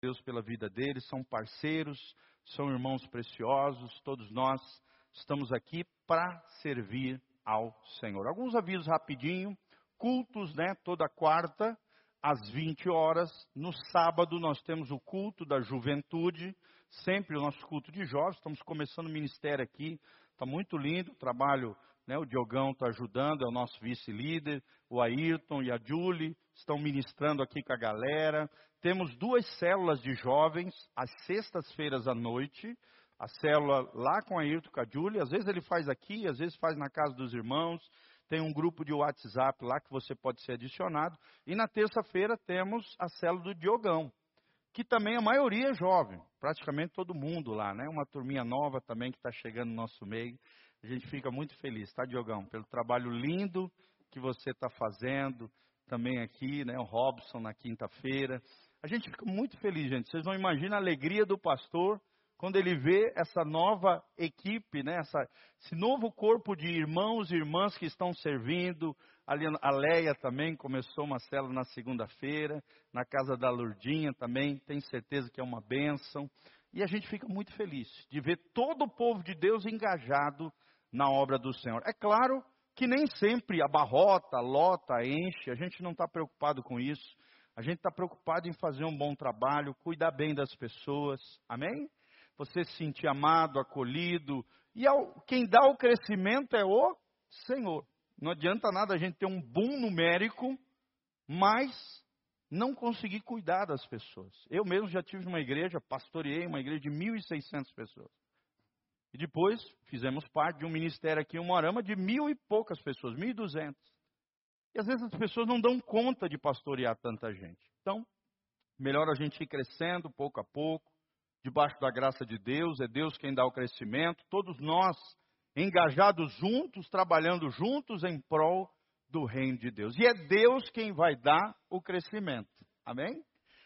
Deus pela vida deles, são parceiros, são irmãos preciosos, todos nós estamos aqui para servir ao Senhor. Alguns avisos rapidinho, cultos, né, toda quarta às 20 horas, no sábado nós temos o culto da juventude, sempre o nosso culto de jovens, estamos começando o ministério aqui, está muito lindo o trabalho né, o Diogão está ajudando, é o nosso vice-líder. O Ayrton e a Julie estão ministrando aqui com a galera. Temos duas células de jovens, às sextas-feiras à noite. A célula lá com a Ayrton, com. Às vezes ele faz aqui, às vezes faz na casa dos irmãos. Tem um grupo de WhatsApp lá que você pode ser adicionado. E na terça-feira temos a célula do Diogão, que também a maioria é jovem, praticamente todo mundo lá, né? Uma turminha nova também que está chegando no nosso meio. A gente fica muito feliz, tá, Diogão? Pelo trabalho lindo que você está fazendo, também aqui, né? O Robson na quinta-feira. A gente fica muito feliz, gente. Vocês não imaginam a alegria do pastor quando ele vê essa nova equipe, né? Essa, esse novo corpo de irmãos e irmãs que estão servindo. A Leia também começou uma célula na segunda-feira, na casa da Lurdinha também, tenho certeza que é uma bênção. E a gente fica muito feliz de ver todo o povo de Deus engajado na obra do Senhor. É claro que nem sempre abarrota, lota, enche, a gente não está preocupado com isso. A gente está preocupado em fazer um bom trabalho, cuidar bem das pessoas, amém? Você se sentir amado, acolhido. E ao, quem dá o crescimento é o Senhor. Não adianta nada a gente ter um boom numérico, mas não conseguir cuidar das pessoas. Eu mesmo já tive uma igreja, pastoreei uma igreja de 1.600 pessoas. E depois fizemos parte de um ministério aqui em Moarama de mil e poucas pessoas, mil e às vezes as pessoas não dão conta de pastorear tanta gente. Então, melhor a gente ir crescendo pouco a pouco, debaixo da graça de Deus, é Deus quem dá o crescimento, todos nós engajados juntos, trabalhando juntos em prol do reino de Deus. E é Deus quem vai dar o crescimento. Amém?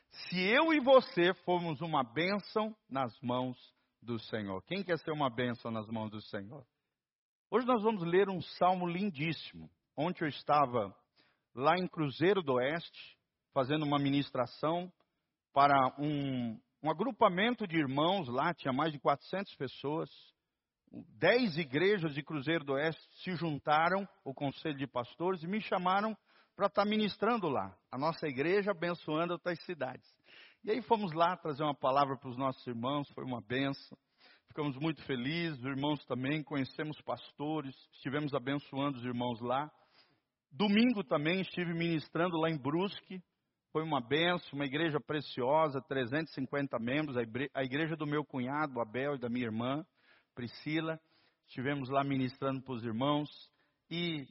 Se eu e você formos uma bênção nas mãos do Senhor. Quem quer ser uma bênção nas mãos do Senhor? Hoje nós vamos ler um salmo lindíssimo. Ontem eu estava lá em Cruzeiro do Oeste, fazendo uma ministração para um, um agrupamento de irmãos lá, tinha mais de 400 pessoas. Dez igrejas de Cruzeiro do Oeste se juntaram, o conselho de pastores, e me chamaram para estar ministrando lá, a nossa igreja abençoando outras cidades. E aí fomos lá trazer uma palavra para os nossos irmãos, foi uma benção. Ficamos muito felizes, os irmãos também, conhecemos pastores, estivemos abençoando os irmãos lá. Domingo também estive ministrando lá em Brusque, foi uma benção, uma igreja preciosa, 350 membros, a igreja do meu cunhado, Abel, e da minha irmã, Priscila. Estivemos lá ministrando para os irmãos e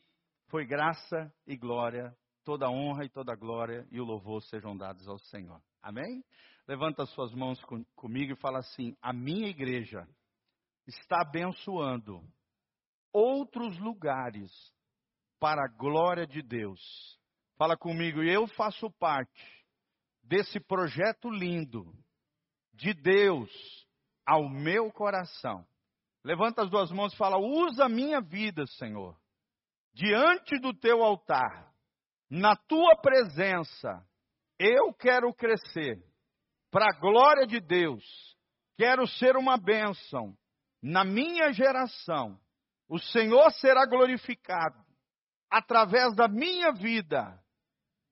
foi graça e glória, toda honra e toda glória e o louvor sejam dados ao Senhor. Amém? Levanta suas mãos com, comigo e fala assim: a minha igreja está abençoando outros lugares para a glória de Deus. Fala comigo, eu faço parte desse projeto lindo de Deus ao meu coração. Levanta as duas mãos e fala: usa a minha vida, Senhor, diante do teu altar, na tua presença eu quero crescer para a glória de Deus. Quero ser uma bênção na minha geração. O Senhor será glorificado através da minha vida.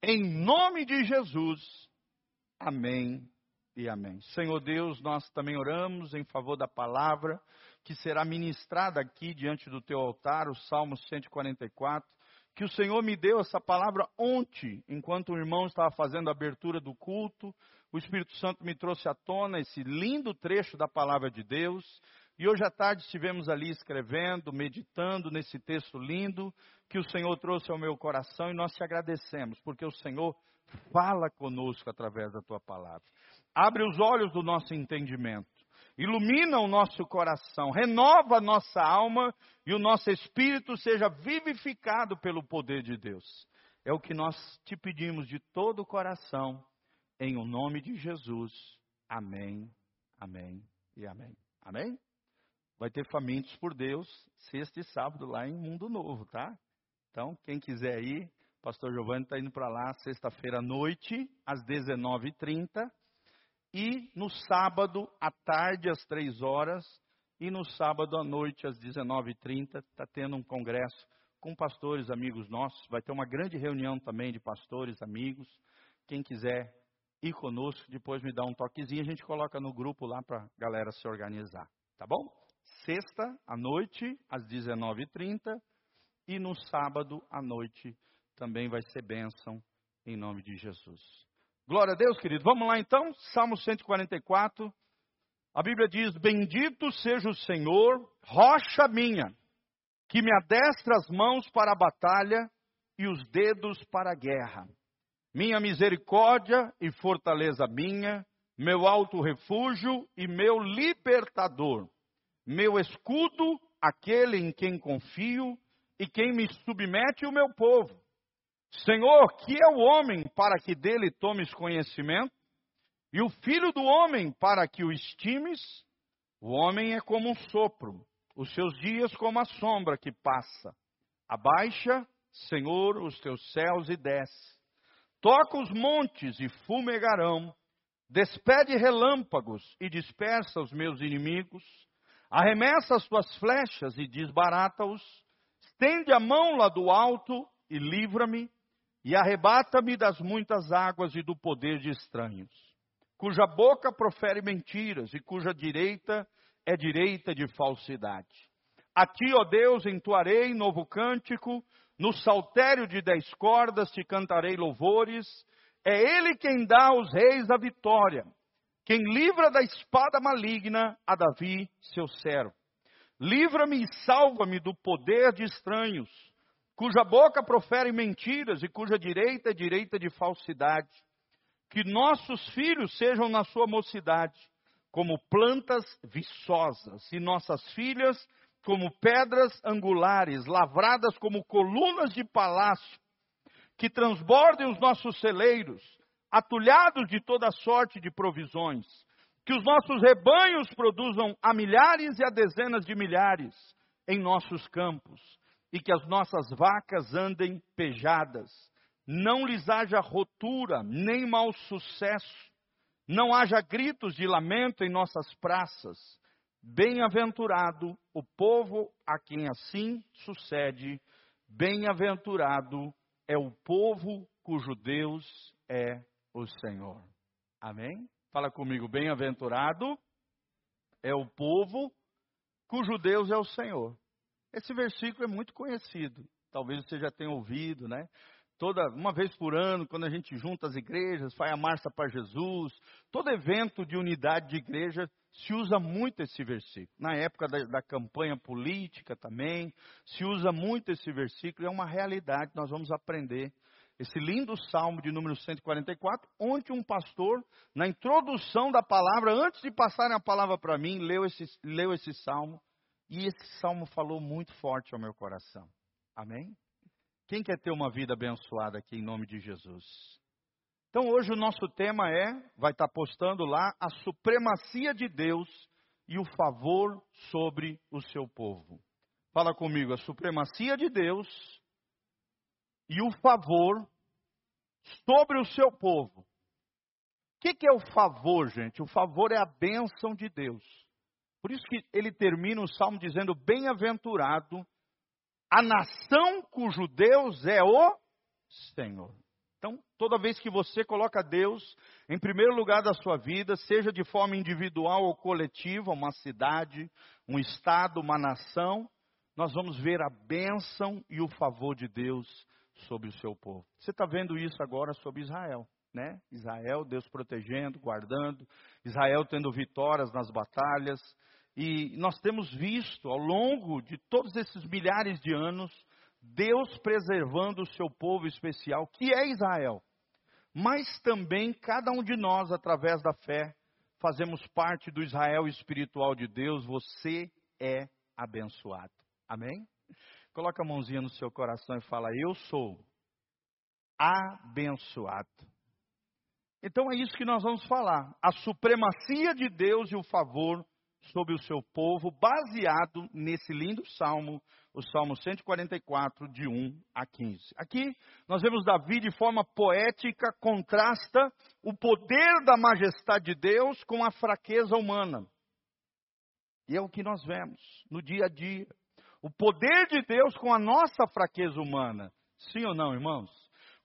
Em nome de Jesus. Amém e amém. Senhor Deus, nós também oramos em favor da palavra que será ministrada aqui diante do teu altar, o Salmo 144 que o Senhor me deu essa palavra ontem, enquanto o irmão estava fazendo a abertura do culto. O Espírito Santo me trouxe à tona esse lindo trecho da palavra de Deus. E hoje à tarde estivemos ali escrevendo, meditando nesse texto lindo que o Senhor trouxe ao meu coração e nós te agradecemos, porque o Senhor fala conosco através da tua palavra. Abre os olhos do nosso entendimento ilumina o nosso coração, renova a nossa alma e o nosso espírito seja vivificado pelo poder de Deus. É o que nós te pedimos de todo o coração, em o nome de Jesus. Amém, amém e amém. Amém? Vai ter famintos por Deus, sexta e sábado lá em Mundo Novo, tá? Então, quem quiser ir, Pastor Giovanni está indo para lá sexta-feira à noite, às 19h30. e no sábado à tarde às três horas e no sábado à noite às 19h30 está tendo um congresso com pastores amigos nossos. Vai ter uma grande reunião também de pastores amigos. Quem quiser ir conosco, depois me dá um toquezinho, a gente coloca no grupo lá para a galera se organizar, tá bom? Sexta à noite às 19h30 e no sábado à noite também vai ser bênção em nome de Jesus. Glória a Deus, querido. Vamos lá então, Salmo 144. A Bíblia diz: Bendito seja o Senhor, rocha minha, que me adestra as mãos para a batalha e os dedos para a guerra. Minha misericórdia e fortaleza minha, meu alto refúgio e meu libertador, meu escudo, aquele em quem confio e quem me submete o meu povo. Senhor, que é o homem para que dele tomes conhecimento? E o filho do homem para que o estimes? O homem é como um sopro, os seus dias como a sombra que passa. Abaixa, Senhor, os teus céus e desce. Toca os montes e fumegarão. Despede relâmpagos e dispersa os meus inimigos. Arremessa as tuas flechas e desbarata-os. Estende a mão lá do alto e livra-me e arrebata-me das muitas águas e do poder de estranhos, cuja boca profere mentiras e cuja direita é direita de falsidade. A ti, ó Deus, entoarei novo cântico, no saltério de dez cordas te cantarei louvores. É ele quem dá aos reis a vitória, quem livra da espada maligna a Davi, seu servo. Livra-me e salva-me do poder de estranhos cuja boca profere mentiras e cuja direita é direita de falsidade. Que nossos filhos sejam na sua mocidade como plantas viçosas e nossas filhas como pedras angulares, lavradas como colunas de palácio, que transbordem os nossos celeiros, atulhados de toda sorte de provisões, que os nossos rebanhos produzam a milhares e a dezenas de milhares em nossos campos e que as nossas vacas andem pejadas, não lhes haja rotura, nem mau sucesso, não haja gritos de lamento em nossas praças. Bem-aventurado o povo a quem assim sucede, bem-aventurado é o povo cujo Deus é o Senhor. Amém? Fala comigo, bem-aventurado é o povo cujo Deus é o Senhor. Esse versículo é muito conhecido. Talvez você já tenha ouvido, né? Toda uma vez por ano, quando a gente junta as igrejas, faz a marcha para Jesus, todo evento de unidade de igreja se usa muito esse versículo. Na época da, da campanha política também, se usa muito esse versículo, é uma realidade, nós vamos aprender esse lindo salmo de número 144, onde um pastor, na introdução da palavra, antes de passarem a palavra para mim, leu esse, leu esse salmo e esse salmo falou muito forte ao meu coração. Amém? Quem quer ter uma vida abençoada aqui em nome de Jesus? Então hoje o nosso tema é, vai estar postando lá, a supremacia de Deus e o favor sobre o seu povo. Fala comigo, a supremacia de Deus e o favor sobre o seu povo. O que, que é o favor, gente? O favor é a bênção de Deus. Por isso que ele termina o salmo dizendo: Bem-aventurado a nação cujo Deus é o Senhor. Então, toda vez que você coloca Deus em primeiro lugar da sua vida, seja de forma individual ou coletiva, uma cidade, um estado, uma nação, nós vamos ver a bênção e o favor de Deus sobre o seu povo. Você está vendo isso agora sobre Israel né? Israel, Deus protegendo, guardando, Israel tendo vitórias nas batalhas. E nós temos visto ao longo de todos esses milhares de anos, Deus preservando o seu povo especial, que é Israel. Mas também cada um de nós, através da fé, fazemos parte do Israel espiritual de Deus. Você é abençoado. Amém? Coloca a mãozinha no seu coração e fala: Eu sou abençoado. Então é isso que nós vamos falar: a supremacia de Deus e o favor sobre o seu povo, baseado nesse lindo salmo, o Salmo 144, de 1 a 15. Aqui nós vemos Davi de forma poética contrasta o poder da majestade de Deus com a fraqueza humana. E é o que nós vemos no dia a dia. O poder de Deus com a nossa fraqueza humana. Sim ou não, irmãos?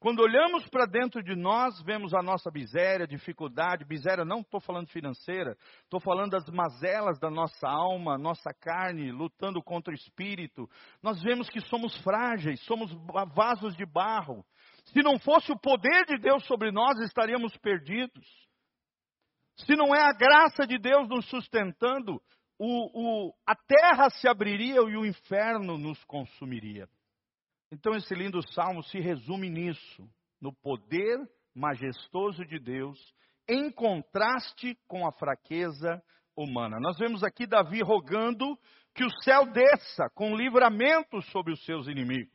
Quando olhamos para dentro de nós, vemos a nossa miséria, dificuldade. Miséria não estou falando financeira, estou falando das mazelas da nossa alma, nossa carne, lutando contra o espírito. Nós vemos que somos frágeis, somos vasos de barro. Se não fosse o poder de Deus sobre nós, estaríamos perdidos. Se não é a graça de Deus nos sustentando, o, o, a terra se abriria e o inferno nos consumiria. Então, esse lindo salmo se resume nisso, no poder majestoso de Deus, em contraste com a fraqueza humana. Nós vemos aqui Davi rogando que o céu desça com livramento sobre os seus inimigos.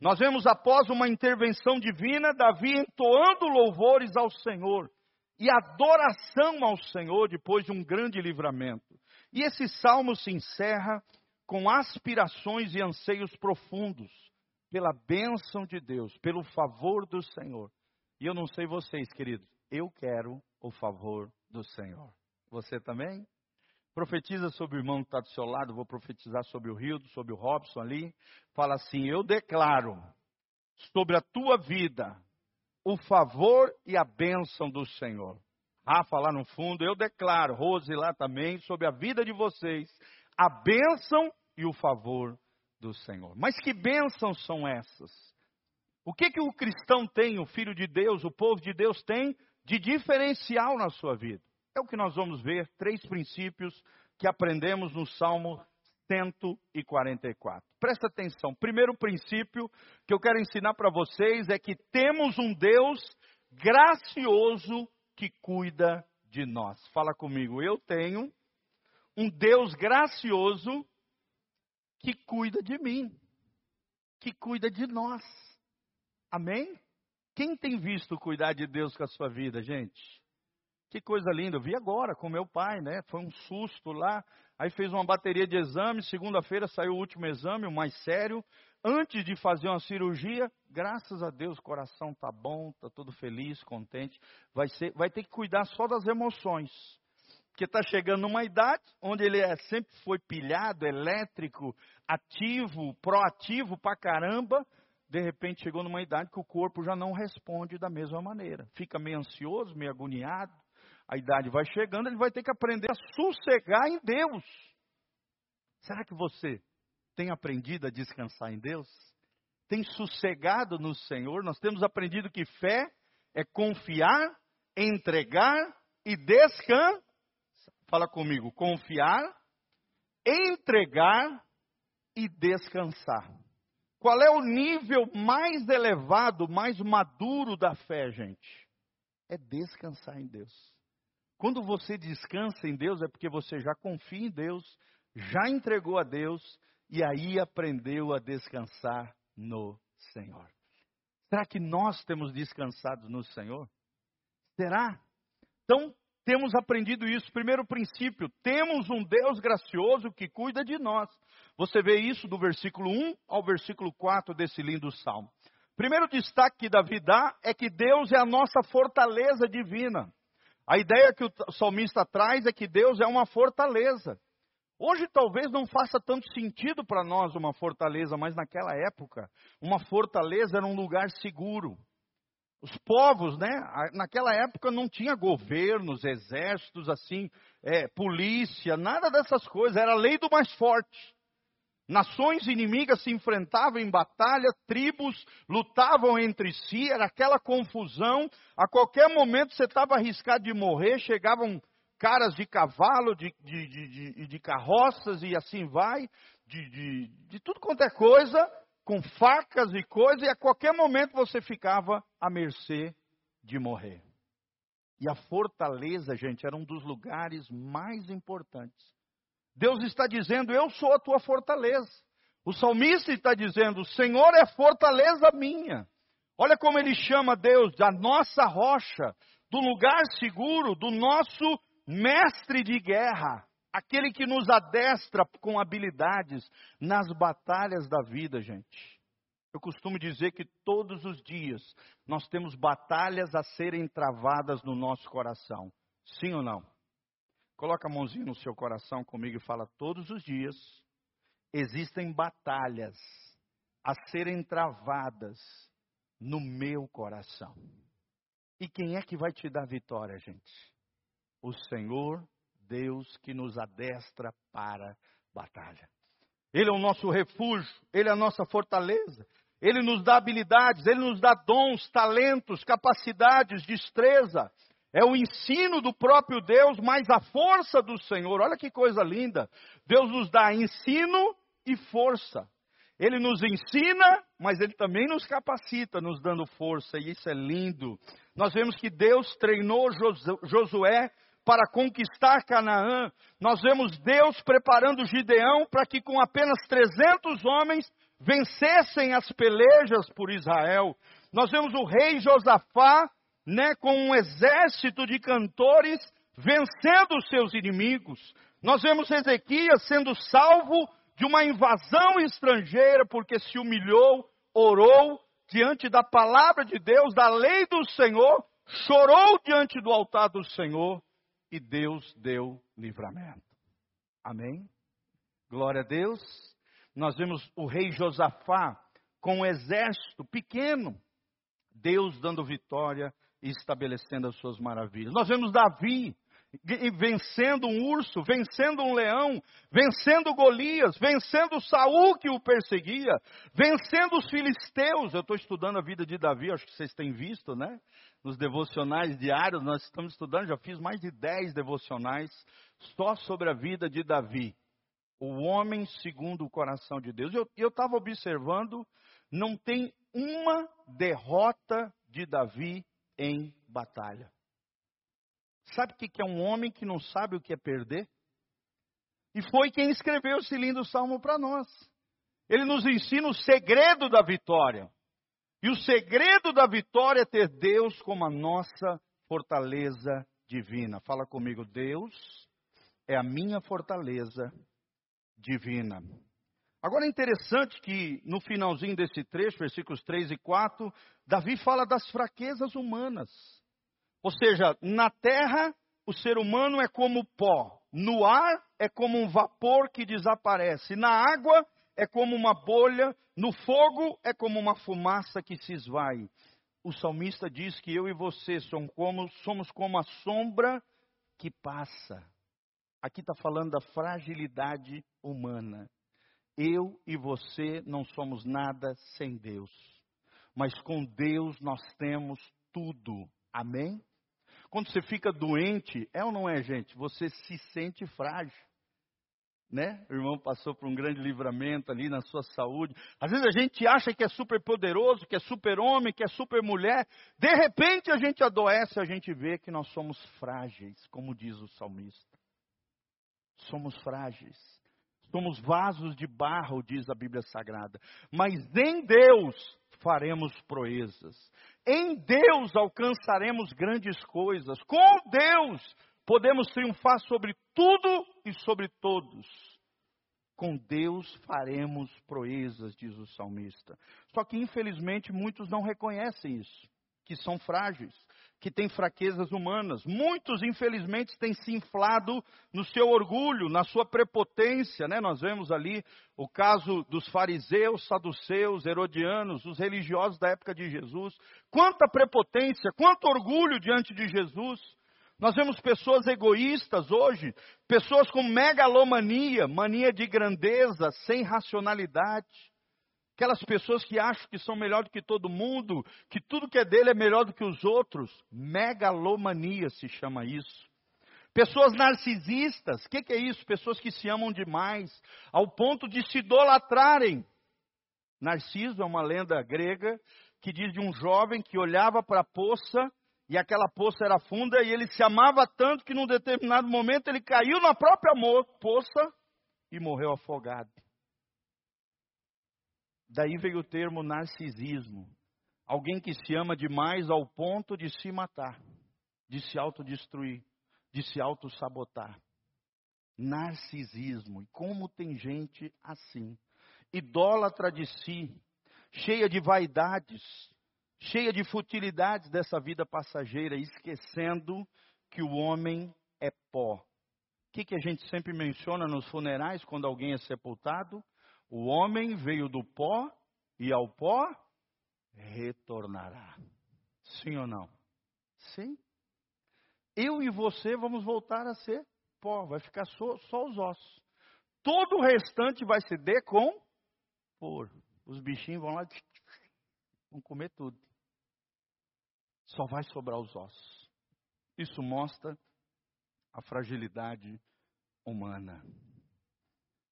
Nós vemos após uma intervenção divina, Davi entoando louvores ao Senhor e adoração ao Senhor depois de um grande livramento. E esse salmo se encerra com aspirações e anseios profundos pela bênção de Deus, pelo favor do Senhor. E eu não sei vocês, queridos, eu quero o favor do Senhor. Você também? Profetiza sobre o irmão que está do seu lado, vou profetizar sobre o Rio, sobre o Robson ali. Fala assim: Eu declaro sobre a tua vida o favor e a bênção do Senhor. Rafa lá no fundo, eu declaro, Rose lá também, sobre a vida de vocês, a bênção e o favor do Senhor. Mas que bênçãos são essas? O que que o cristão tem, o filho de Deus, o povo de Deus tem de diferencial na sua vida? É o que nós vamos ver, três princípios que aprendemos no Salmo 144. Presta atenção. Primeiro princípio que eu quero ensinar para vocês é que temos um Deus gracioso que cuida de nós. Fala comigo, eu tenho um Deus gracioso que cuida de mim, que cuida de nós. Amém? Quem tem visto cuidar de Deus com a sua vida, gente? Que coisa linda, eu vi agora com meu pai, né? Foi um susto lá. Aí fez uma bateria de exames, segunda-feira saiu o último exame, o mais sério antes de fazer uma cirurgia, graças a Deus, o coração está bom, está todo feliz, contente. Vai, ser, vai ter que cuidar só das emoções. Porque está chegando numa idade onde ele é, sempre foi pilhado, elétrico, ativo, proativo pra caramba. De repente chegou numa idade que o corpo já não responde da mesma maneira. Fica meio ansioso, meio agoniado. A idade vai chegando, ele vai ter que aprender a sossegar em Deus. Será que você tem aprendido a descansar em Deus? Tem sossegado no Senhor? Nós temos aprendido que fé é confiar, entregar e descansar. Fala comigo, confiar, entregar e descansar. Qual é o nível mais elevado, mais maduro da fé, gente? É descansar em Deus. Quando você descansa em Deus, é porque você já confia em Deus, já entregou a Deus e aí aprendeu a descansar no Senhor. Será que nós temos descansado no Senhor? Será? Então, temos aprendido isso. Primeiro princípio, temos um Deus gracioso que cuida de nós. Você vê isso do versículo 1 ao versículo 4 desse lindo salmo. Primeiro destaque que Davi dá é que Deus é a nossa fortaleza divina. A ideia que o salmista traz é que Deus é uma fortaleza. Hoje talvez não faça tanto sentido para nós uma fortaleza, mas naquela época, uma fortaleza era um lugar seguro. Os povos, né? Naquela época não tinha governos, exércitos, assim, é, polícia, nada dessas coisas. Era a lei do mais forte. Nações inimigas se enfrentavam em batalha, tribos lutavam entre si, era aquela confusão. A qualquer momento você estava arriscado de morrer, chegavam caras de cavalo, de, de, de, de, carroças e assim vai, de, tudo quanto é coisa, com facas e coisas, e a qualquer momento você ficava à mercê de morrer. E a fortaleza, gente, era um dos lugares mais importantes. Deus está dizendo: Eu sou a tua fortaleza. O salmista está dizendo: O Senhor é fortaleza minha. Olha como ele chama Deus da nossa rocha, do lugar seguro, do nosso mestre de guerra. aquele que nos adestra com habilidades nas batalhas da vida, gente. Eu costumo dizer que todos os dias nós temos batalhas a serem travadas no nosso coração. Sim ou não? Coloca a mãozinha no seu coração comigo e fala: todos os dias existem batalhas a serem travadas no meu coração. E quem é que vai te dar vitória, gente? O Senhor Deus que nos adestra para batalha. Ele é o nosso refúgio, ele é a nossa fortaleza. Ele nos dá habilidades, ele nos dá dons, talentos, capacidades, destreza. É o ensino do próprio Deus, mais a força do Senhor. Olha que coisa linda. Deus nos dá ensino e força. Ele nos ensina, mas ele também nos capacita, nos dando força, e isso é lindo. Nós vemos que Deus treinou Josué para conquistar Canaã. Nós vemos Deus preparando Gideão para que com apenas 300 homens vencessem as pelejas por Israel. Nós vemos o rei Josafá, né, com um exército de cantores vencendo os seus inimigos. Nós vemos Ezequias sendo salvo de uma invasão estrangeira porque se humilhou, orou diante da palavra de Deus, da lei do Senhor, chorou diante do altar do Senhor e Deus deu livramento. Amém? Glória a Deus. Nós vemos o rei Josafá com um exército pequeno, Deus dando vitória e estabelecendo as suas maravilhas. Nós vemos Davi vencendo um urso, vencendo um leão, vencendo Golias, vencendo Saul que o perseguia, vencendo os filisteus. Eu estou estudando a vida de Davi, acho que vocês têm visto, né? nos devocionais diários, nós estamos estudando, já fiz mais de 10 devocionais só sobre a vida de Davi, o homem segundo o coração de Deus. Eu estava observando, não tem uma derrota de Davi em batalha. Sabe o que é um homem que não sabe o que é perder? E foi quem escreveu esse lindo salmo para nós. Ele nos ensina o segredo da vitória. E o segredo da vitória é ter Deus como a nossa fortaleza divina. Fala comigo, Deus é a minha fortaleza divina. Agora é interessante que no finalzinho desse trecho, versículos 3 e 4, Davi fala das fraquezas humanas. Ou seja, na terra o ser humano é como pó, no ar é como um vapor que desaparece, na água é como uma bolha, no fogo é como uma fumaça que se esvai. O salmista diz que eu e você somos como, somos como a sombra que passa. Aqui está falando da fragilidade humana. Eu e você não somos nada sem Deus. Mas com Deus nós temos tudo. Amém? Quando você fica doente, é ou não é, gente? Você se sente frágil né? O irmão passou por um grande livramento ali na sua saúde. Às vezes a gente acha que é super poderoso, que é super homem, que é super mulher. De repente a gente adoece, a gente vê que nós somos frágeis, como diz o salmista. Somos frágeis. Somos vasos de barro, diz a Bíblia Sagrada. Mas em Deus faremos proezas. Em Deus alcançaremos grandes coisas. Com Deus podemos triunfar sobre tudo e sobre todos. Com Deus faremos proezas, diz o salmista. Só que, infelizmente, muitos não reconhecem isso, que são frágeis, que têm fraquezas humanas. Muitos, infelizmente, têm se inflado no seu orgulho, na sua prepotência. Né? Nós vemos ali o caso dos fariseus, saduceus, herodianos, os religiosos da época de Jesus. Quanta prepotência, quanto orgulho diante de Jesus. Nós vemos pessoas egoístas hoje, pessoas com megalomania, mania de grandeza, sem racionalidade. Aquelas pessoas que acham que são melhor do que todo mundo, que tudo que é dele é melhor do que os outros. Megalomania se chama isso. Pessoas narcisistas, o que, que é isso? Pessoas que se amam demais, ao ponto de se idolatrarem. Narciso é uma lenda grega que diz de um jovem que olhava para a poça e aquela poça era funda, e ele se amava tanto que num determinado momento ele caiu na própria poça e morreu afogado. Daí veio o termo narcisismo. Alguém que se ama demais ao ponto de se matar, de se autodestruir, de se autossabotar. Narcisismo. E como tem gente assim, idólatra de si, cheia de vaidades, cheia de futilidades dessa vida passageira, esquecendo que o homem é pó. O que, que a gente sempre menciona nos funerais quando alguém é sepultado? O homem veio do pó e ao pó retornará. Sim ou não? Sim. Eu e você vamos voltar a ser pó, vai ficar só, só os ossos. Todo o restante vai se decompor. Os bichinhos vão lá, vão comer tudo. Só vai sobrar os ossos. Isso mostra a fragilidade humana.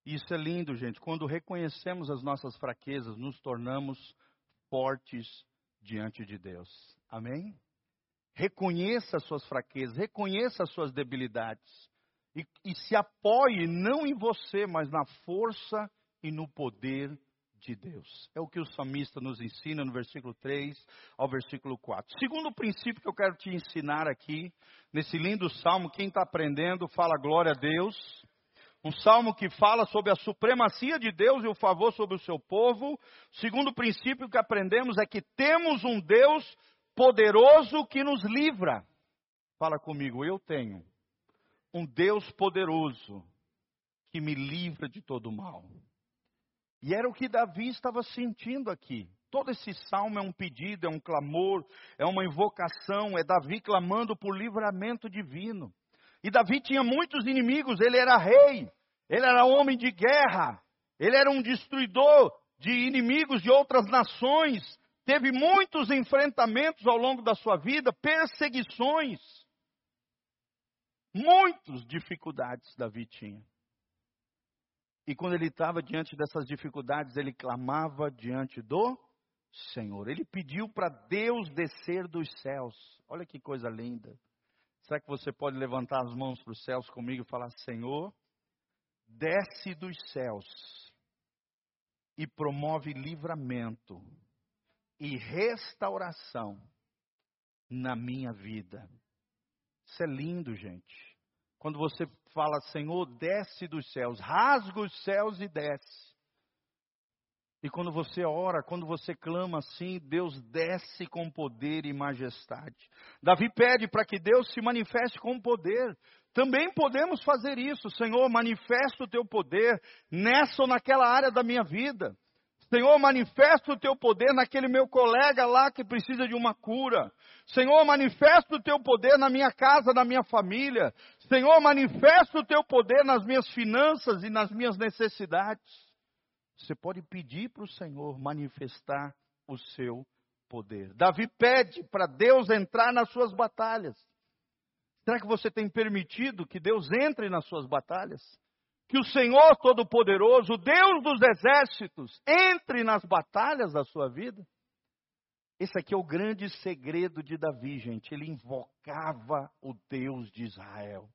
Isso é lindo, gente. Quando reconhecemos as nossas fraquezas, nos tornamos fortes diante de Deus. Amém? Reconheça as suas fraquezas, reconheça as suas debilidades. E, e se apoie não em você, mas na força e no poder de Deus. É o que o salmista nos ensina no versículo 3 ao versículo 4. Segundo princípio que eu quero te ensinar aqui, nesse lindo salmo, quem está aprendendo, fala glória a Deus. Um salmo que fala sobre a supremacia de Deus e o favor sobre o seu povo. Segundo princípio que aprendemos é que temos um Deus poderoso que nos livra. Fala comigo, eu tenho um Deus poderoso que me livra de todo mal. E era o que Davi estava sentindo aqui. Todo esse salmo é um pedido, é um clamor, é uma invocação, é Davi clamando por livramento divino. E Davi tinha muitos inimigos, ele era rei, ele era homem de guerra, ele era um destruidor de inimigos de outras nações, teve muitos enfrentamentos ao longo da sua vida, perseguições. Muitas dificuldades Davi tinha. E quando ele estava diante dessas dificuldades, ele clamava diante do Senhor. Ele pediu para Deus descer dos céus. Olha que coisa linda. Será que você pode levantar as mãos para os céus comigo e falar: Senhor, desce dos céus e promove livramento e restauração na minha vida. Isso é lindo, gente. Quando você fala, Senhor, desce dos céus, rasga os céus e desce. E quando você ora, quando você clama assim, Deus desce com poder e majestade. Davi pede para que Deus se manifeste com poder. Também podemos fazer isso, Senhor, manifesta o teu poder nessa ou naquela área da minha vida. Senhor, manifesta o teu poder naquele meu colega lá que precisa de uma cura. Senhor, manifesta o teu poder na minha casa, na minha família. Senhor, manifesta o teu poder nas minhas finanças e nas minhas necessidades. Você pode pedir para o Senhor manifestar o seu poder. Davi pede para Deus entrar nas suas batalhas. Será que você tem permitido que Deus entre nas suas batalhas? que o Senhor Todo-Poderoso, Deus dos exércitos, entre nas batalhas da sua vida? Esse aqui é o grande segredo de Davi, gente. Ele invocava o Deus de Israel.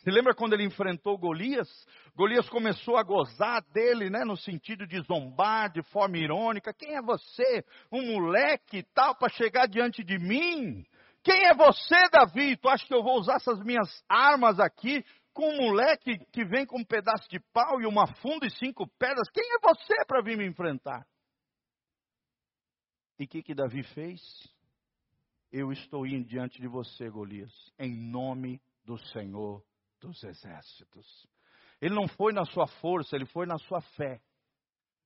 Você lembra quando ele enfrentou Golias? Golias começou a gozar dele, né, no sentido de zombar, de forma irônica. Quem é você, um moleque e tal, para chegar diante de mim? Quem é você, Davi? Tu acha que eu vou usar essas minhas armas aqui com um moleque que vem com um pedaço de pau e uma funda e cinco pedras. Quem é você para vir me enfrentar? E o que, que Davi fez? Eu estou indo diante de você, Golias, em nome do Senhor dos Exércitos. Ele não foi na sua força, ele foi na sua fé.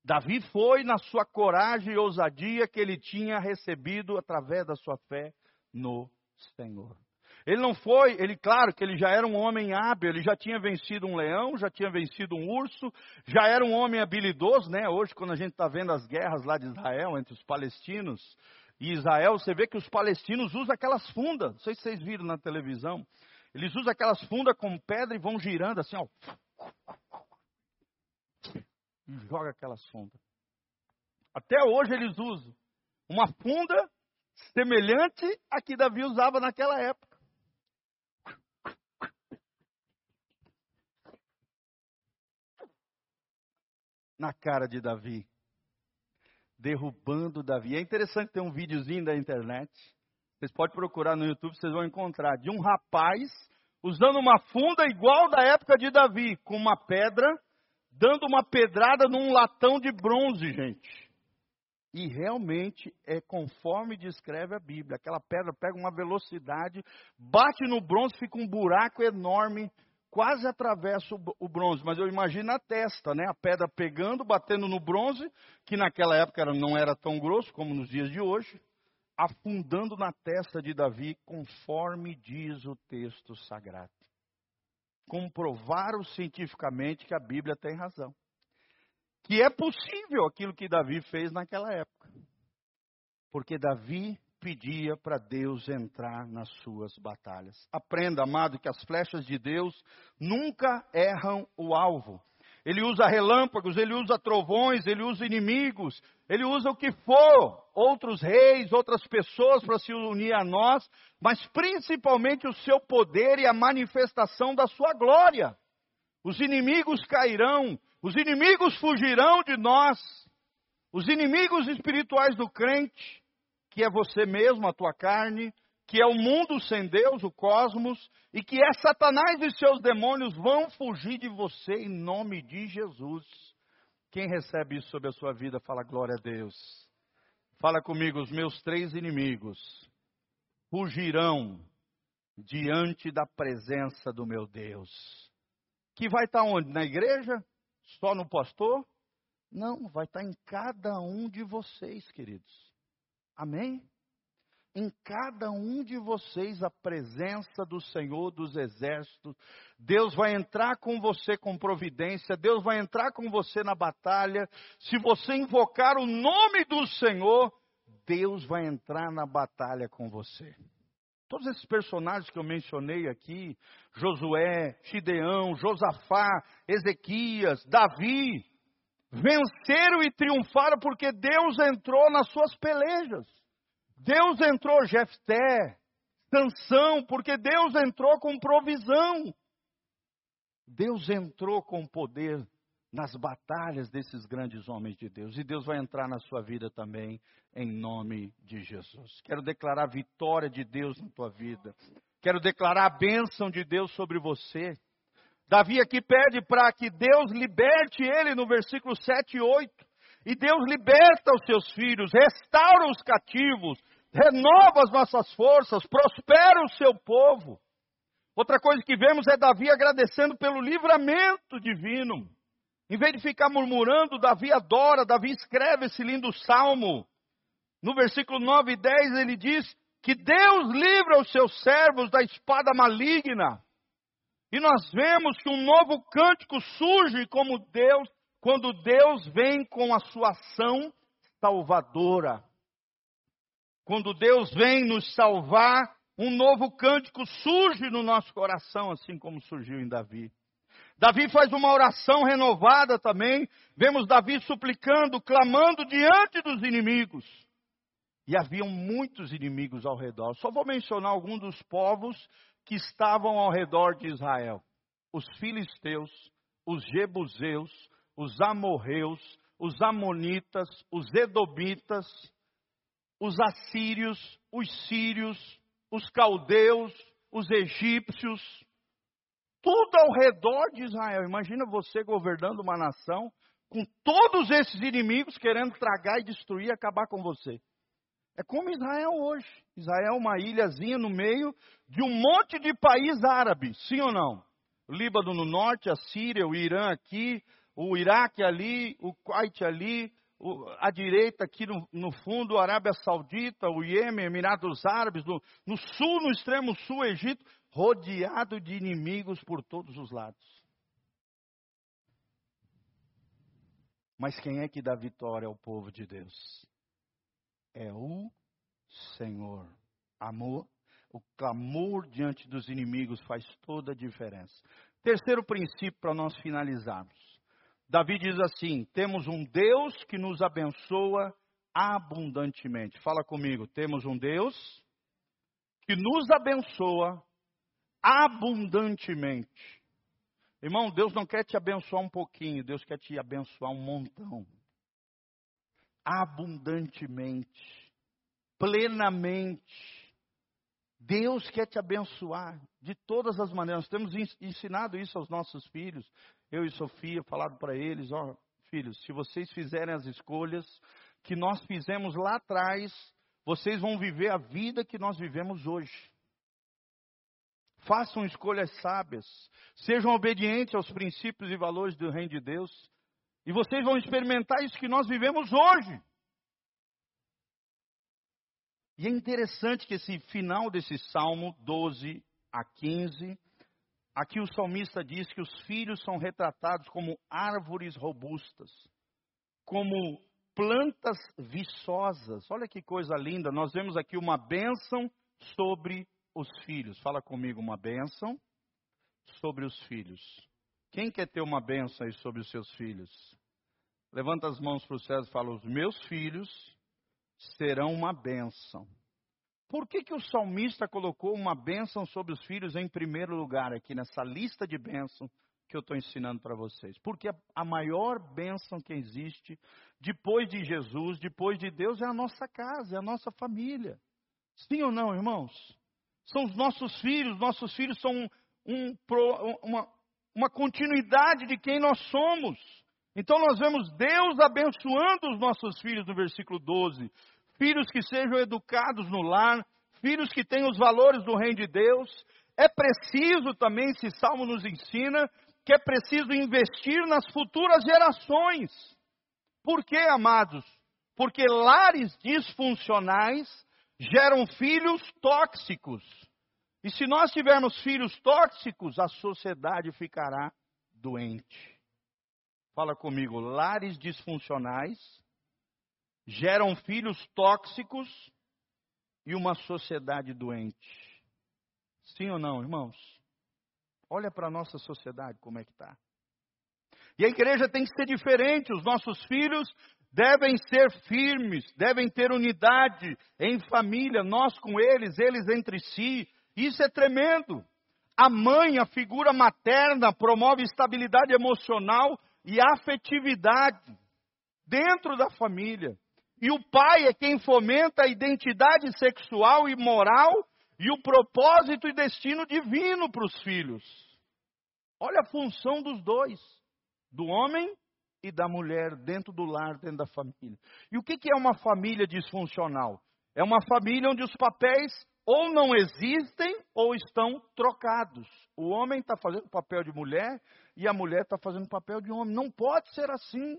Davi foi na sua coragem e ousadia que ele tinha recebido através da sua fé no Senhor. Ele não foi, ele, claro que ele já era um homem hábil, ele já tinha vencido um leão, já tinha vencido um urso, já era um homem habilidoso, né? Hoje, quando a gente está vendo as guerras lá de Israel, entre os palestinos e Israel, você vê que os palestinos usam aquelas fundas, não sei se vocês viram na televisão, eles usam aquelas fundas com pedra e vão girando assim, ó. E joga aquelas fundas. Até hoje eles usam uma funda semelhante a que Davi usava naquela época. na cara de Davi, derrubando Davi. É interessante ter um videozinho da internet. Vocês podem procurar no YouTube, vocês vão encontrar de um rapaz usando uma funda igual da época de Davi, com uma pedra, dando uma pedrada num latão de bronze, gente. E realmente é conforme descreve a Bíblia. Aquela pedra pega uma velocidade, bate no bronze, fica um buraco enorme, quase atravessa o bronze. Mas eu imagino a testa, né? A pedra pegando, batendo no bronze, que naquela época não era tão grosso como nos dias de hoje, afundando na testa de Davi, conforme diz o texto sagrado. Comprovaram cientificamente que a Bíblia tem razão que é possível aquilo que Davi fez naquela época. Porque Davi pedia para Deus entrar nas suas batalhas. Aprenda, amado, que as flechas de Deus nunca erram o alvo. Ele usa relâmpagos, ele usa trovões, ele usa inimigos, ele usa o que for, outros reis, outras pessoas para se unir a nós, mas principalmente o seu poder e a manifestação da sua glória. Os inimigos cairão, os inimigos fugirão de nós. Os inimigos espirituais do crente, que é você mesmo, a tua carne, que é o mundo sem Deus, o cosmos, e que é Satanás e seus demônios, vão fugir de você em nome de Jesus. Quem recebe isso sobre a sua vida, fala glória a Deus. Fala comigo, os meus três inimigos fugirão diante da presença do meu Deus. Que vai estar onde? Na igreja? Só no pastor? Não, vai estar em cada um de vocês, queridos. Amém? Em cada um de vocês a presença do Senhor dos Exércitos. Deus vai entrar com você com providência, Deus vai entrar com você na batalha. Se você invocar o nome do Senhor, Deus vai entrar na batalha com você. Todos esses personagens que eu mencionei aqui, Josué, Gideão, Josafá, Ezequias, Davi, venceram e triunfaram porque Deus entrou nas suas pelejas. Deus entrou, Jefté, Sansão, porque Deus entrou com provisão. Deus entrou com poder nas batalhas desses grandes homens de Deus. E Deus vai entrar na sua vida também, em nome de Jesus. Quero declarar a vitória de Deus na tua vida. Quero declarar a bênção de Deus sobre você. Davi aqui pede para que Deus liberte ele no versículo 7 e 8. E Deus liberta os seus filhos, restaura os cativos, renova as nossas forças, prospera o seu povo. Outra coisa que vemos é Davi agradecendo pelo livramento divino. Em vez de ficar murmurando, Davi adora, Davi escreve esse lindo salmo. No versículo 9 e 10 ele diz que Deus livra os seus servos da espada maligna. E nós vemos que um novo cântico surge como Deus, quando Deus vem com a sua ação salvadora. Quando Deus vem nos salvar, um novo cântico surge no nosso coração, assim como surgiu em Davi. Davi faz uma oração renovada também. Vemos Davi suplicando, clamando diante dos inimigos. E haviam muitos inimigos ao redor. Só vou mencionar alguns dos povos que estavam ao redor de Israel: os filisteus, os jebuseus, os amorreus, os amonitas, os edomitas, os assírios, os sírios, os caldeus, os egípcios, tudo ao redor de Israel. Imagina você governando uma nação com todos esses inimigos querendo tragar e destruir e acabar com você. É como Israel hoje. Israel é uma ilhazinha no meio de um monte de país árabe, sim ou não? Líbano no norte, a Síria, o Irã aqui, o Iraque ali, o Kuwait ali, a direita aqui no, no, fundo, Arábia Saudita, o Iêmen, Emirados Árabes, no, no sul, no extremo sul, Egito, rodeado de inimigos por todos os lados. Mas quem é que dá vitória ao povo de Deus? É o Senhor. Amor, o clamor diante dos inimigos faz toda a diferença. Terceiro princípio para nós finalizarmos. Davi diz assim: temos um Deus que nos abençoa abundantemente. Fala comigo, temos um Deus que nos abençoa abundantemente. Irmão, Deus não quer te abençoar um pouquinho, Deus quer te abençoar um montão. Abundantemente, plenamente. Deus quer te abençoar de todas as maneiras. Temos ensinado isso aos nossos filhos. Eu e Sofia, falado para eles, ó, filhos, se vocês fizerem as escolhas que nós fizemos lá atrás, vocês vão viver a vida que nós vivemos hoje. Façam escolhas sábias, sejam obedientes aos princípios e valores do reino de Deus, e vocês vão experimentar isso que nós vivemos hoje. E é interessante que esse final desse Salmo 12 a 15, aqui o salmista diz que os filhos são retratados como árvores robustas, como plantas viçosas. Olha que coisa linda, nós vemos aqui uma bênção sobre os filhos. Fala comigo, uma bênção sobre os filhos. Quem quer ter uma bênção aí sobre os seus filhos? Levanta as mãos para o céu e fala: Os meus filhos serão uma bênção. Por que, que o salmista colocou uma bênção sobre os filhos em primeiro lugar aqui nessa lista de bênçãos que eu estou ensinando para vocês? Porque a, maior bênção que existe depois de Jesus, depois de Deus, é a nossa casa, é a nossa família. Sim ou não, irmãos? São os nossos filhos, nossos filhos são um, um, uma, uma continuidade de quem nós somos. Então nós vemos Deus abençoando os nossos filhos no versículo 12. Filhos que sejam educados no lar, filhos que tenham os valores do reino de Deus. É preciso também, esse salmo nos ensina, que é preciso investir nas futuras gerações. Por quê, amados? Porque lares disfuncionais geram filhos tóxicos. E se nós tivermos filhos tóxicos, a sociedade ficará doente. Fala comigo, lares disfuncionais geram filhos tóxicos e uma sociedade doente. Sim ou não, irmãos? Olha para a nossa sociedade como é que está. E a igreja tem que ser diferente. Os nossos filhos devem ser firmes, devem ter unidade em família, nós com eles, eles entre si. Isso é tremendo. A mãe, a figura materna, promove estabilidade emocional e afetividade dentro da família. E o pai é quem fomenta a identidade sexual e moral e o propósito e destino divino para os filhos. Olha a função dos dois, do homem e da mulher dentro do lar, dentro da família. E o que é uma família disfuncional? É uma família onde os papéis ou não existem ou estão trocados. O homem está fazendo o papel de mulher e a mulher está fazendo o papel de homem. Não pode ser assim.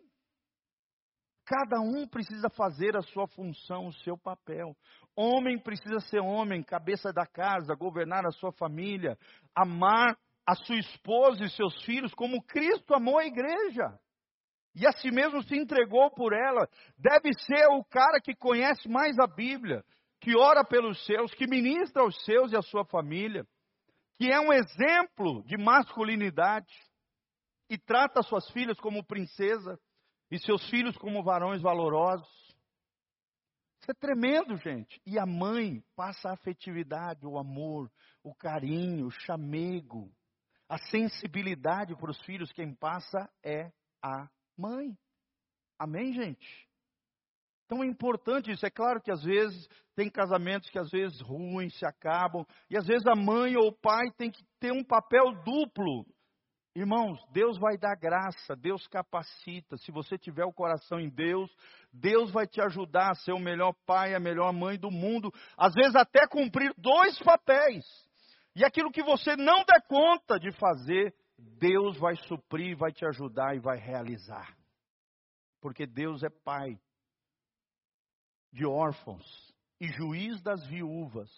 Cada um precisa fazer a sua função, o seu papel. Homem precisa ser homem, cabeça da casa, governar a sua família, amar a sua esposa e seus filhos como Cristo amou a igreja. E a si mesmo se entregou por ela. Deve ser o cara que conhece mais a Bíblia, que ora pelos seus, que ministra aos seus e à sua família, que é um exemplo de masculinidade e trata suas filhas como princesa e seus filhos como varões valorosos. Isso é tremendo, gente. E a mãe passa a afetividade, o amor, o carinho, o chamego, a sensibilidade para os filhos. Quem passa é a mãe. Amém, gente? Então é importante isso. É claro que às vezes tem casamentos que às vezes ruins se acabam, e às vezes a mãe ou o pai tem que ter um papel duplo. Irmãos, Deus vai dar graça, Deus capacita. Se você tiver o coração em Deus, Deus vai te ajudar a ser o melhor pai, a melhor mãe do mundo. Às vezes até cumprir dois papéis. E aquilo que você não der conta de fazer, Deus vai suprir, vai te ajudar e vai realizar. Porque Deus é pai de órfãos e juiz das viúvas.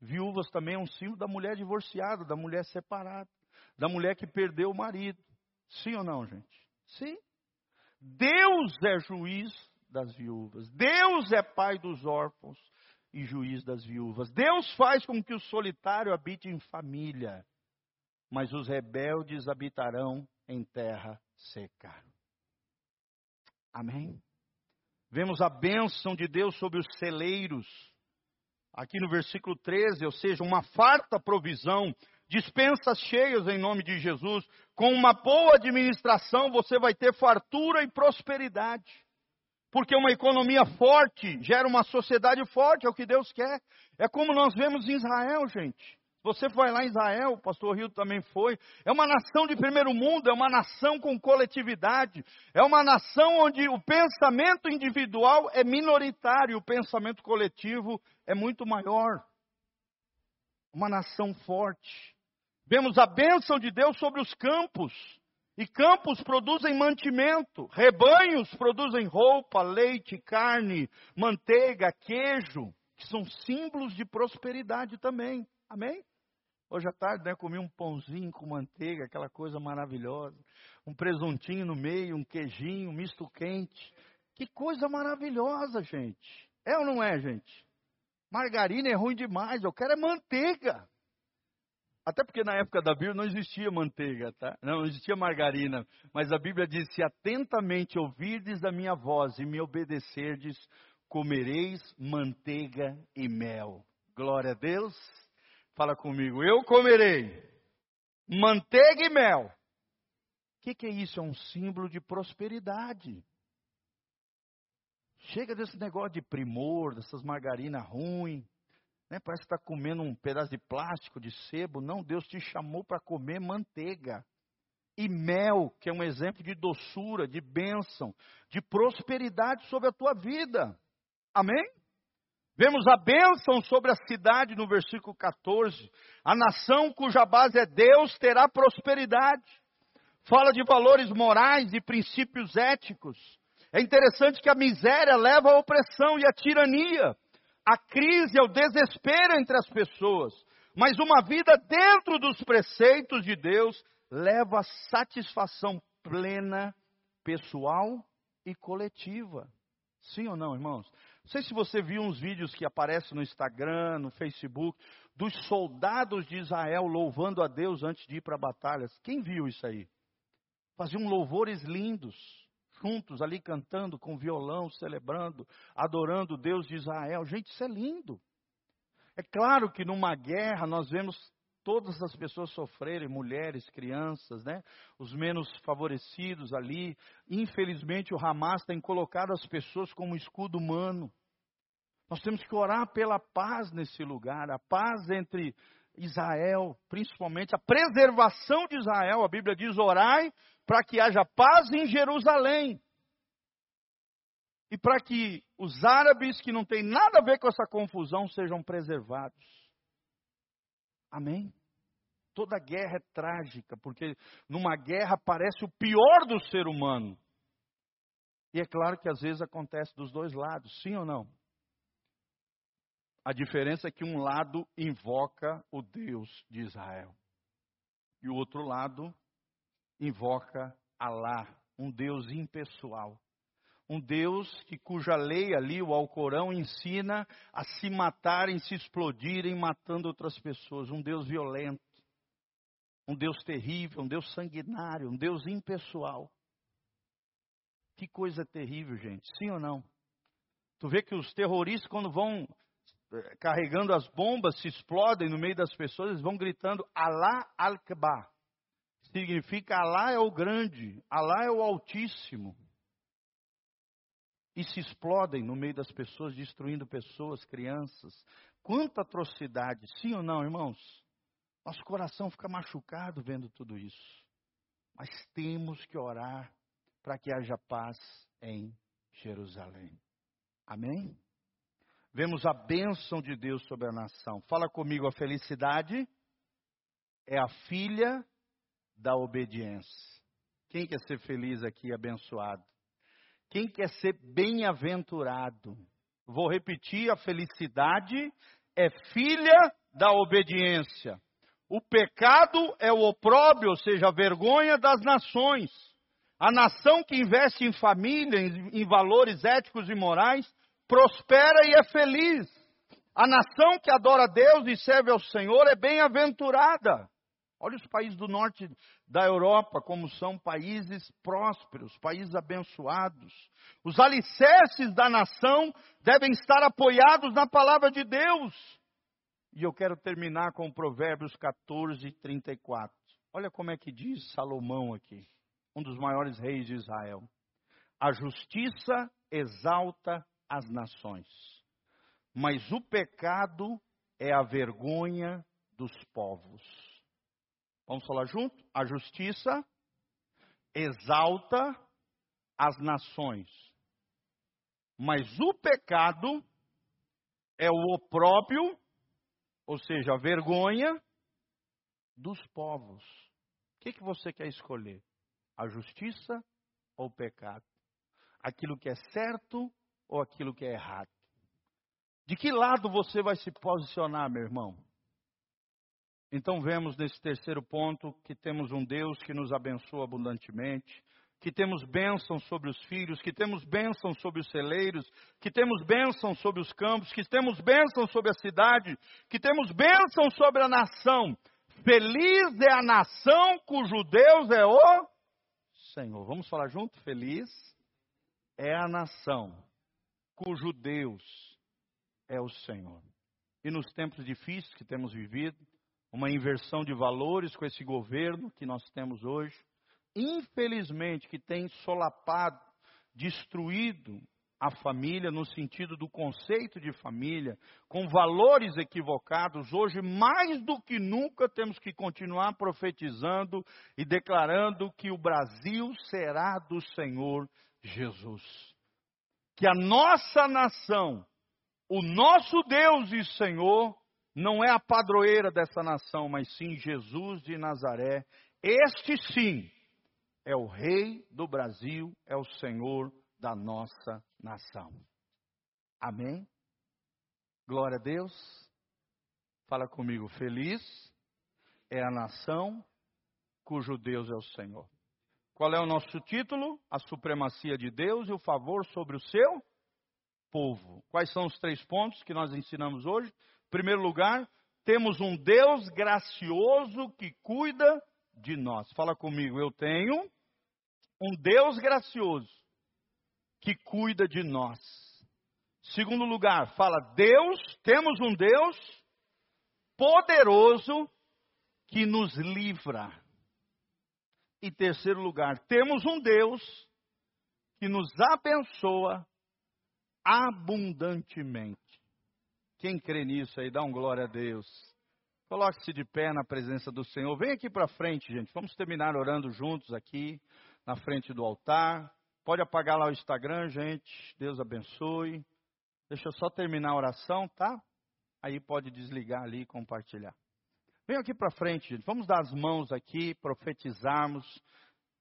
Viúvas também é um símbolo da mulher divorciada, da mulher separada, da mulher que perdeu o marido. Sim ou não, gente? Sim. Deus é juiz das viúvas. Deus é pai dos órfãos e juiz das viúvas. Deus faz com que o solitário habite em família, mas os rebeldes habitarão em terra seca. Amém? Vemos a bênção de Deus sobre os celeiros. Aqui no versículo 13, ou seja, uma farta provisão, dispensas cheias em nome de Jesus. Com uma boa administração, você vai ter fartura e prosperidade. Porque uma economia forte gera uma sociedade forte, é o que Deus quer. É como nós vemos em Israel, gente. Você foi lá em Israel, o pastor Rio também foi. É uma nação de primeiro mundo, é uma nação com coletividade. É uma nação onde o pensamento individual é minoritário, o pensamento coletivo é muito maior. Uma nação forte. Vemos a bênção de Deus sobre os campos. E campos produzem mantimento, rebanhos produzem roupa, leite, carne, manteiga, queijo, que são símbolos de prosperidade também. Amém? Hoje à tarde, né, comi um pãozinho com manteiga, aquela coisa maravilhosa. Um presuntinho no meio, um queijinho, um misto quente. Que coisa maravilhosa, gente. É ou não é, gente? Margarina é ruim demais, eu quero é manteiga. Até porque na época da Bíblia não existia manteiga, tá? Não, existia margarina. Mas a Bíblia diz: se atentamente ouvirdes a minha voz e me obedecerdes, comereis manteiga e mel. Glória a Deus. Fala comigo, eu comerei manteiga e mel. O que, que é isso? É um símbolo de prosperidade. Chega desse negócio de primor, dessas margarinas ruins. Né? Parece que está comendo um pedaço de plástico, de sebo. Não, Deus te chamou para comer manteiga. E mel, que é um exemplo de doçura, de bênção, de prosperidade sobre a tua vida. Amém? Vemos a bênção sobre a cidade no versículo 14. A nação cuja base é Deus terá prosperidade. Fala de valores morais e princípios éticos. É interessante que a miséria leva à opressão e à tirania a crise, ao desespero entre as pessoas. Mas uma vida dentro dos preceitos de Deus leva a satisfação plena, pessoal e coletiva. Sim ou não, irmãos? Não sei se você viu uns vídeos que aparecem no Instagram, no Facebook, dos soldados de Israel louvando a Deus antes de ir para batalhas. Quem viu isso aí? Faziam louvores lindos juntos ali cantando com violão, celebrando, adorando o Deus de Israel. Gente, isso é lindo. É claro que numa guerra nós vemos todas as pessoas sofrerem, mulheres, crianças, né? Os menos favorecidos ali. Infelizmente o Hamas tem colocado as pessoas como escudo humano. Nós temos que orar pela paz nesse lugar, a paz entre Israel, principalmente a preservação de Israel. A Bíblia diz: orai para que haja paz em Jerusalém. E para que os árabes que não têm nada a ver com essa confusão sejam preservados. Amém? Toda guerra é trágica, porque numa guerra aparece o pior do ser humano. E é claro que às vezes acontece dos dois lados, sim ou não? A diferença é que um lado invoca o Deus de Israel. E o outro lado invoca Alá, um Deus impessoal. Um Deus que, cuja lei ali, o Alcorão, ensina a se matarem, se explodirem, matando outras pessoas. Um Deus violento. Um Deus terrível, um Deus sanguinário, um Deus impessoal. Que coisa terrível, gente. Sim ou não? Tu vê que os terroristas, quando vão eh, carregando as bombas, se explodem no meio das pessoas, eles vão gritando Alá Al-Kaba significa Alá é o grande, Alá é o altíssimo. E se explodem no meio das pessoas, destruindo pessoas, crianças. Quanta atrocidade, sim ou não, irmãos? Nosso coração fica machucado vendo tudo isso. Mas temos que orar para que haja paz em Jerusalém. Amém? Vemos a bênção de Deus sobre a nação. Fala comigo, a felicidade é a filha da obediência. Quem quer ser feliz aqui, abençoado? Quem quer ser bem-aventurado? Vou repetir: a felicidade é filha da obediência. O pecado é o opróbio, ou seja, a vergonha das nações. A nação que investe em família, em, valores éticos e morais, prospera e é feliz. A nação que adora Deus e serve ao Senhor é bem-aventurada. Olha os países do norte da Europa, como são países prósperos, países abençoados. Os alicerces da nação devem estar apoiados na palavra de Deus. E eu quero terminar com Provérbios 14, 34. Olha como é que diz Salomão aqui, um dos maiores reis de Israel. A justiça exalta as nações, mas o pecado é a vergonha dos povos. Vamos falar junto? A justiça exalta as nações, mas o pecado é o opróprio, ou seja, a vergonha dos povos. O que, que você quer escolher? A justiça ou o pecado? Aquilo que é certo ou aquilo que é errado? De que lado você vai se posicionar, meu irmão? Então vemos nesse terceiro ponto que temos um Deus que nos abençoa abundantemente, que temos bênção sobre os filhos, que temos bênção sobre os celeiros, que temos bênção sobre os campos, que temos bênção sobre a cidade, que temos bênção sobre a nação. Feliz é a nação cujo Deus é o Senhor. Vamos falar junto? Feliz é a nação cujo Deus é o Senhor. E nos tempos difíceis que temos vivido, uma inversão de valores com esse governo que nós temos hoje, infelizmente, que tem solapado, destruído a família no sentido do conceito de família, com valores equivocados, hoje mais do que nunca temos que continuar profetizando e declarando que o Brasil será do Senhor Jesus. Que a nossa nação, o nosso Deus e Senhor, não é a padroeira dessa nação, mas sim Jesus de Nazaré. Este sim é o Rei do Brasil, é o Senhor da nossa nação. Amém? Glória a Deus. Fala comigo, feliz é a nação cujo Deus é o Senhor. Qual é o nosso título? A supremacia de Deus e o favor sobre o seu povo. Quais são os três pontos que nós ensinamos hoje? Primeiro lugar, temos um Deus gracioso que cuida de nós. Fala comigo, eu tenho um Deus gracioso que cuida de nós. Segundo lugar, fala Deus, temos um Deus poderoso que nos livra. E terceiro lugar, temos um Deus que nos abençoa abundantemente. Quem crê nisso aí, dá um glória a Deus. Coloque-se de pé na presença do Senhor. Vem aqui para frente, gente. Vamos terminar orando juntos aqui, na frente do altar. Pode apagar lá o Instagram, gente. Deus abençoe. Deixa eu só terminar a oração, tá? Aí pode desligar ali e compartilhar. Vem aqui para frente, gente. Vamos dar as mãos aqui, profetizarmos.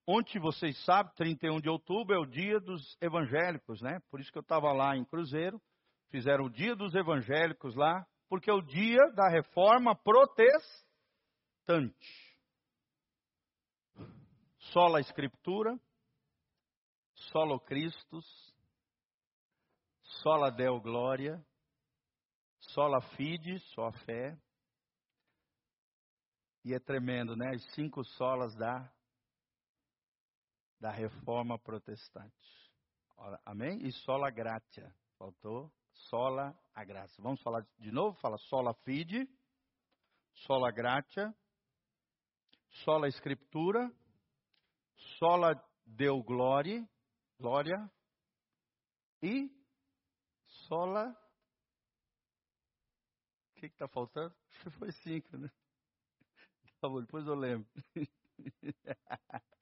Ontem, vocês sabem, 31 de outubro é o dia dos evangélicos, né? Por isso que eu estava lá em Cruzeiro. Fizeram o dia dos evangélicos lá porque é o dia da reforma protestante. Sola Escritura, solo Christus, sola Deo Glória, sola Fide, só a fé. E é tremendo, né? As cinco solas da, da reforma protestante. Amém? E sola gratia. Faltou sola a graça. Vamos falar de novo? Fala sola fide, sola gratia, sola escritura, sola deu glória, glória e sola. O que está faltando? Acho que foi cinco, né? Tá bom, depois eu lembro.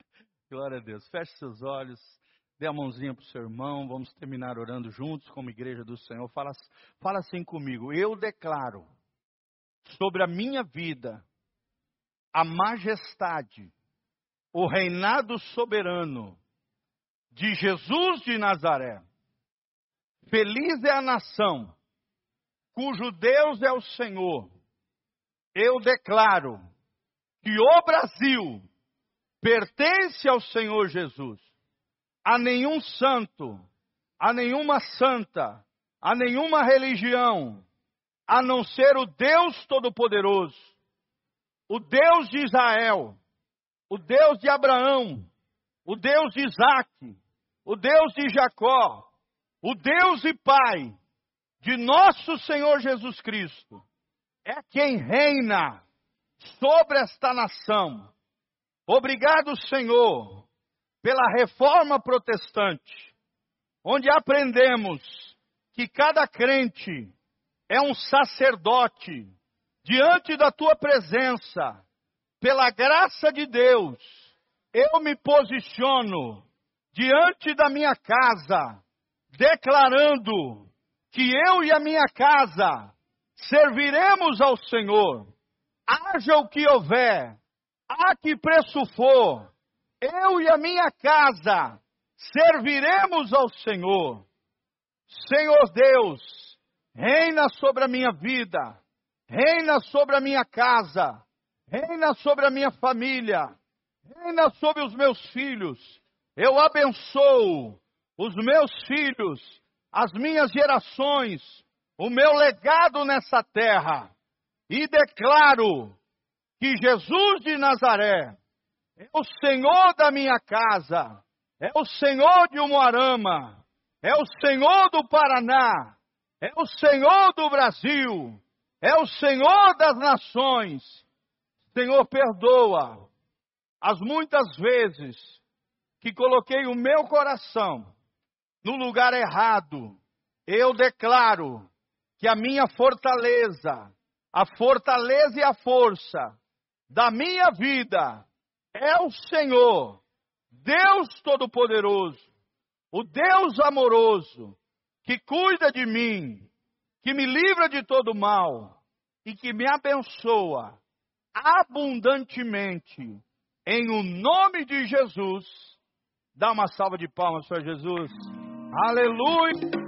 Glória a Deus. Feche seus olhos. Dê a mãozinha para o seu irmão, vamos terminar orando juntos como igreja do Senhor. Fala, fala assim comigo. Eu declaro sobre a minha vida a majestade, o reinado soberano de Jesus de Nazaré. Feliz é a nação cujo Deus é o Senhor. Eu declaro que o Brasil pertence ao Senhor Jesus a nenhum santo, a nenhuma santa, a nenhuma religião, a não ser o Deus Todo-Poderoso, o Deus de Israel, o Deus de Abraão, o Deus de Isaac, o Deus de Jacó, o Deus e Pai de nosso Senhor Jesus Cristo, é quem reina sobre esta nação. Obrigado, Senhor, pela reforma protestante, onde aprendemos que cada crente é um sacerdote diante da tua presença, pela graça de Deus, eu me posiciono diante da minha casa, declarando que eu e a minha casa serviremos ao Senhor, haja o que houver, a que preço for, eu e a minha casa serviremos ao Senhor. Senhor Deus, reina sobre a minha vida, reina sobre a minha casa, reina sobre a minha família, reina sobre os meus filhos. Eu abençoo os meus filhos, as minhas gerações, o meu legado nessa terra e declaro que Jesus de Nazaré é o Senhor da minha casa, é o Senhor de Umuarama, é o Senhor do Paraná, é o Senhor do Brasil, é o Senhor das nações. Senhor, perdoa as muitas vezes que coloquei o meu coração no lugar errado. Eu declaro que a minha fortaleza, a fortaleza e a força da minha vida é o Senhor, Deus Todo-Poderoso, o Deus amoroso, que cuida de mim, que me livra de todo mal e que me abençoa abundantemente, em o nome de Jesus. Dá uma salva de palmas para Jesus. Aleluia.